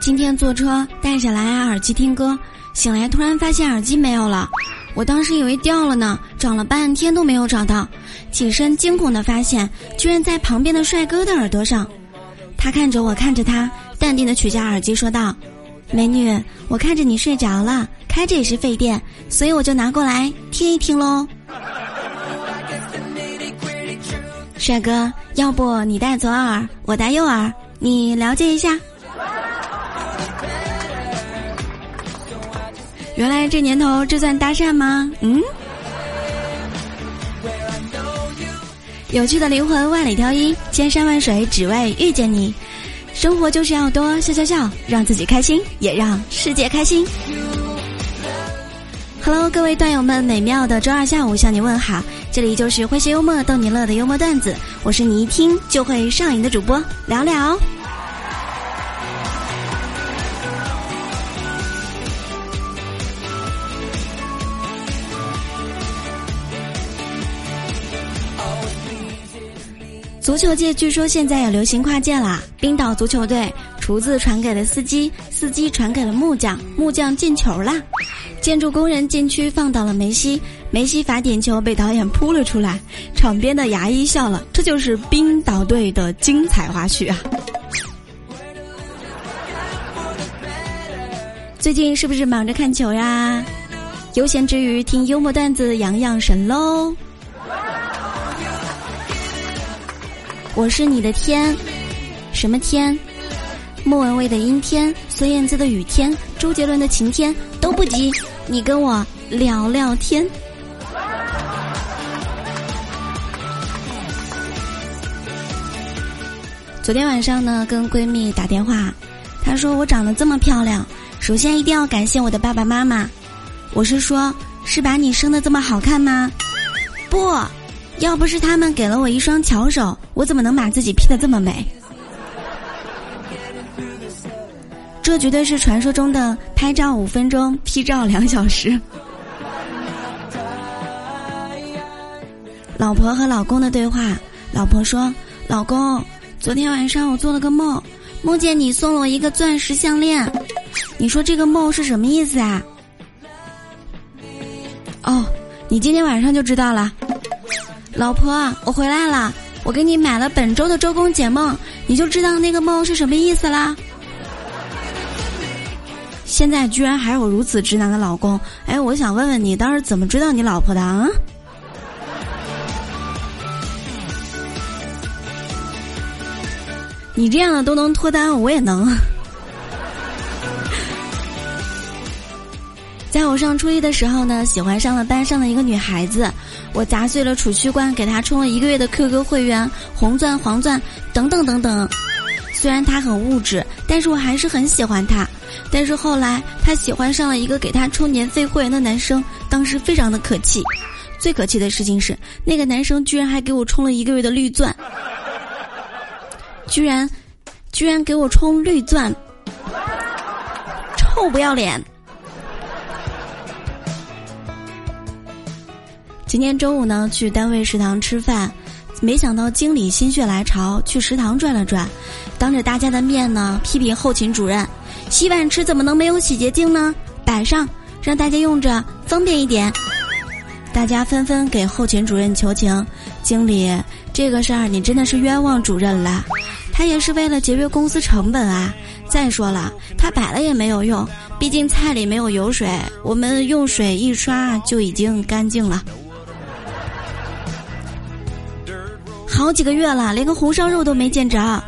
今天坐车带着蓝牙耳机听歌，醒来突然发现耳机没有了，我当时以为掉了呢，找了半天都没有找到，起身惊恐的发现居然在旁边的帅哥的耳朵上。他看着我看着他，淡定的取下耳机说道：“美女，我看着你睡着了，开着也是费电，所以我就拿过来听一听喽。”帅哥，要不你戴左耳，我戴右耳，你了解一下。原来这年头，这算搭讪吗？嗯。有趣的灵魂万里挑一，千山万水只为遇见你。生活就是要多笑笑笑，让自己开心，也让世界开心。Hello，各位段友们，美妙的周二下午向你问好，这里就是诙谐幽默逗你乐的幽默段子，我是你一听就会上瘾的主播聊聊。足球界据说现在也流行跨界啦！冰岛足球队厨子传给了司机，司机传给了木匠，木匠进球啦！建筑工人禁区放倒了梅西，梅西罚点球被导演扑了出来，场边的牙医笑了，这就是冰岛队的精彩花絮啊！最近是不是忙着看球呀？悠闲之余听幽默段子养养神喽！我是你的天，什么天？莫文蔚的阴天，孙燕姿的雨天，周杰伦的晴天都不及你跟我聊聊天。昨天晚上呢，跟闺蜜打电话，她说我长得这么漂亮，首先一定要感谢我的爸爸妈妈。我是说，是把你生的这么好看吗？不。要不是他们给了我一双巧手，我怎么能把自己 P 的这么美？这绝对是传说中的拍照五分钟，P 照两小时。老婆和老公的对话：老婆说：“老公，昨天晚上我做了个梦，梦见你送了我一个钻石项链，你说这个梦是什么意思啊？”哦，你今天晚上就知道了。老婆，我回来了，我给你买了本周的周公解梦，你就知道那个梦是什么意思啦。现在居然还有如此直男的老公，哎，我想问问你，当时怎么追到你老婆的啊？你这样的都能脱单，我也能。在我上初一的时候呢，喜欢上了班上的一个女孩子，我砸碎了储蓄罐给他充了一个月的 QQ 会员，红钻、黄钻等等等等。虽然他很物质，但是我还是很喜欢他。但是后来他喜欢上了一个给他充年费会员的男生，当时非常的可气。最可气的事情是，那个男生居然还给我充了一个月的绿钻，居然，居然给我充绿钻，臭不要脸！今天中午呢，去单位食堂吃饭，没想到经理心血来潮去食堂转了转，当着大家的面呢，批评后勤主任，洗碗池怎么能没有洗洁精呢？摆上，让大家用着方便一点。大家纷纷给后勤主任求情，经理，这个事儿你真的是冤枉主任了，他也是为了节约公司成本啊。再说了，他摆了也没有用，毕竟菜里没有油水，我们用水一刷就已经干净了。好几个月了，连个红烧肉都没见着。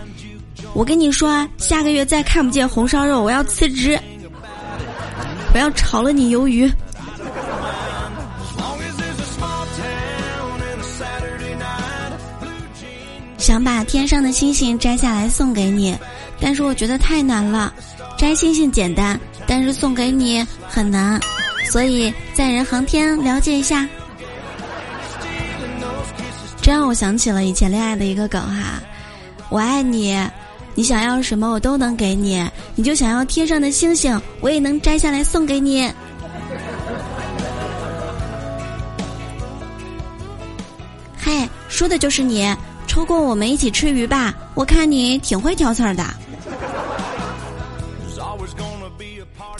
我跟你说，下个月再看不见红烧肉，我要辞职，我要炒了你鱿鱼。想把天上的星星摘下来送给你，但是我觉得太难了。摘星星简单，但是送给你很难，所以载人航天了解一下。让我想起了以前恋爱的一个梗哈，我爱你，你想要什么我都能给你，你就想要天上的星星，我也能摘下来送给你。嘿，说的就是你，抽过我们一起吃鱼吧，我看你挺会挑刺儿的。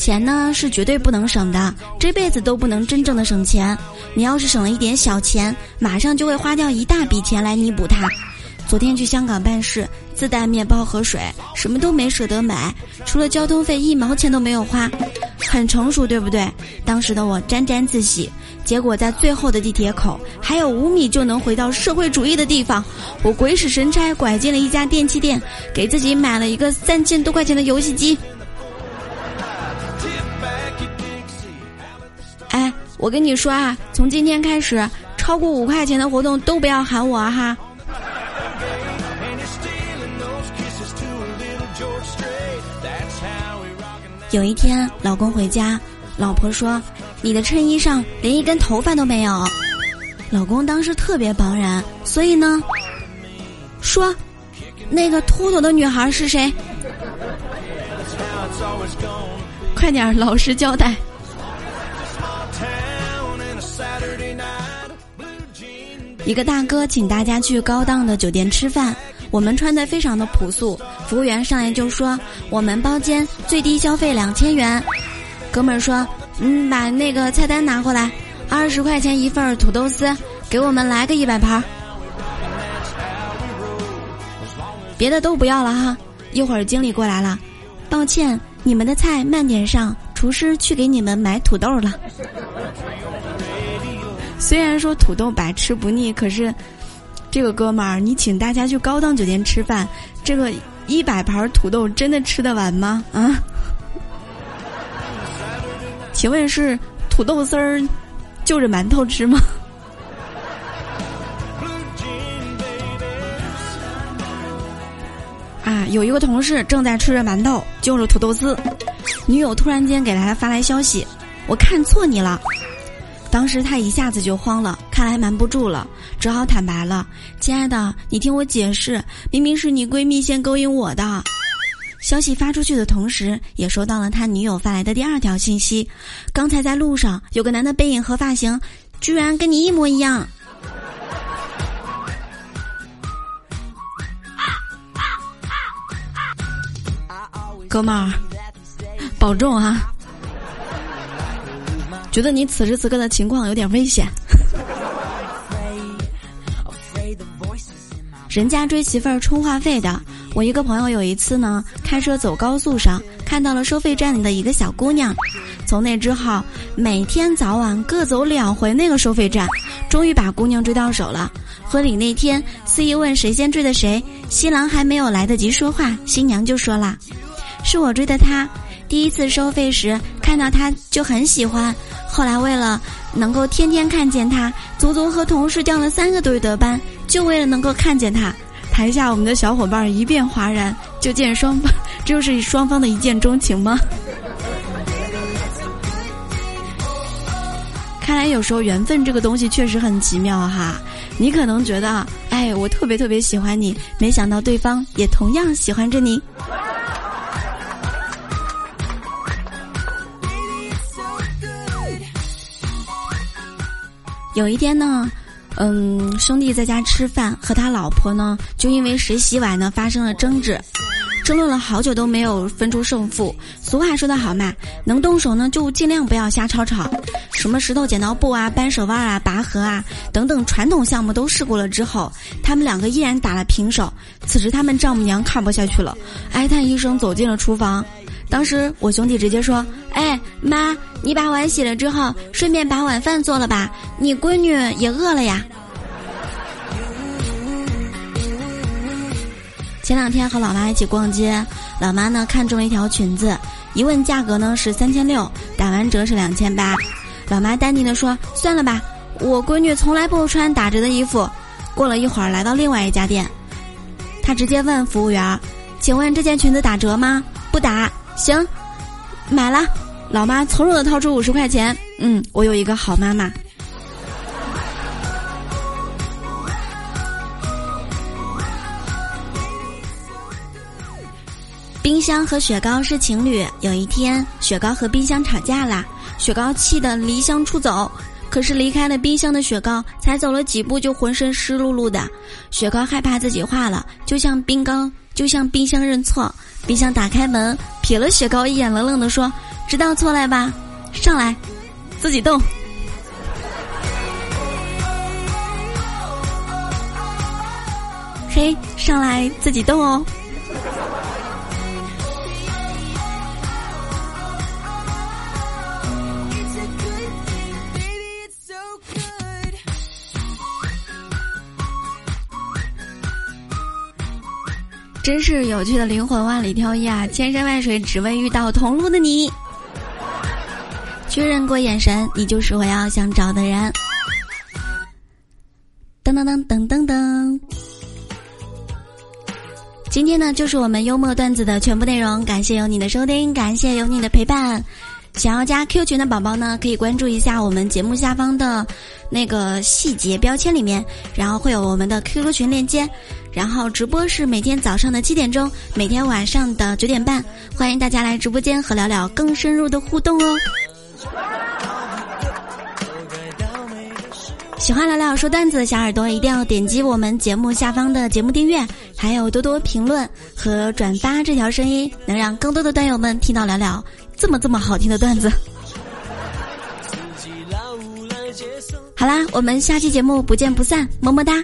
钱呢是绝对不能省的，这辈子都不能真正的省钱。你要是省了一点小钱，马上就会花掉一大笔钱来弥补它。昨天去香港办事，自带面包和水，什么都没舍得买，除了交通费一毛钱都没有花，很成熟，对不对？当时的我沾沾自喜。结果在最后的地铁口，还有五米就能回到社会主义的地方，我鬼使神差拐进了一家电器店，给自己买了一个三千多块钱的游戏机。我跟你说啊，从今天开始，超过五块钱的活动都不要喊我哈。有一天，老公回家，老婆说：“你的衬衣上连一根头发都没有。”老公当时特别茫然，所以呢，说：“那个秃头的女孩是谁？”快点，老实交代。一个大哥请大家去高档的酒店吃饭，我们穿的非常的朴素，服务员上来就说我们包间最低消费两千元。哥们儿说，嗯，把那个菜单拿过来，二十块钱一份土豆丝，给我们来个一百盘。别的都不要了哈，一会儿经理过来了，抱歉，你们的菜慢点上，厨师去给你们买土豆了。虽然说土豆百吃不腻，可是这个哥们儿，你请大家去高档酒店吃饭，这个一百盘土豆真的吃得完吗？啊？请问是土豆丝儿就着馒头吃吗？啊，有一个同事正在吃着馒头，就着土豆丝，女友突然间给他发来消息：“我看错你了。”当时他一下子就慌了，看来瞒不住了，只好坦白了：“亲爱的，你听我解释，明明是你闺蜜先勾引我的。”消息发出去的同时，也收到了他女友发来的第二条信息：“刚才在路上有个男的背影和发型，居然跟你一模一样。”哥们儿，保重啊！觉得你此时此刻的情况有点危险。人家追媳妇儿充话费的，我一个朋友有一次呢，开车走高速上，看到了收费站里的一个小姑娘，从那之后每天早晚各走两回那个收费站，终于把姑娘追到手了。婚礼那天，司仪问谁先追的谁，新郎还没有来得及说话，新娘就说了：“是我追的他，第一次收费时看到他就很喜欢。”后来为了能够天天看见他，足足和同事调了三个多月的班，就为了能够看见他。台下我们的小伙伴一片哗然，就见双方，这就是双方的一见钟情吗？看来有时候缘分这个东西确实很奇妙哈。你可能觉得，哎，我特别特别喜欢你，没想到对方也同样喜欢着你。有一天呢，嗯，兄弟在家吃饭，和他老婆呢，就因为谁洗碗呢发生了争执，争论了好久都没有分出胜负。俗话说得好嘛，能动手呢就尽量不要瞎吵吵。什么石头剪刀布啊、扳手腕啊、拔河啊等等传统项目都试过了之后，他们两个依然打了平手。此时他们丈母娘看不下去了，哀叹一声走进了厨房。当时我兄弟直接说：“哎妈，你把碗洗了之后，顺便把晚饭做了吧，你闺女也饿了呀。”前两天和老妈一起逛街，老妈呢看中了一条裙子，一问价格呢是三千六，打完折是两千八。老妈淡定的说：“算了吧，我闺女从来不穿打折的衣服。”过了一会儿，来到另外一家店，她直接问服务员：“请问这件裙子打折吗？”“不打。”行，买了。老妈从容的掏出五十块钱。嗯，我有一个好妈妈。冰箱和雪糕是情侣。有一天，雪糕和冰箱吵架了，雪糕气得离乡出走。可是离开了冰箱的雪糕，才走了几步就浑身湿漉漉的。雪糕害怕自己化了，就像冰糕，就像冰箱认错。冰箱打开门。瞥了雪糕一眼，冷冷地说：“知道错了吧？上来，自己动。嘿，上来自己动哦。真是有趣的灵魂万里挑一啊！千山万水只为遇到同路的你。确认过眼神，你就是我要想找的人。噔噔噔噔噔噔。今天呢，就是我们幽默段子的全部内容。感谢有你的收听，感谢有你的陪伴。想要加 Q 群的宝宝呢，可以关注一下我们节目下方的那个细节标签里面，然后会有我们的 QQ 群链接。然后直播是每天早上的七点钟，每天晚上的九点半，欢迎大家来直播间和聊聊更深入的互动哦。喜欢聊聊说段子的小耳朵，一定要点击我们节目下方的节目订阅，还有多多评论和转发这条声音，能让更多的段友们听到聊聊这么这么好听的段子。好啦，我们下期节目不见不散，么么哒。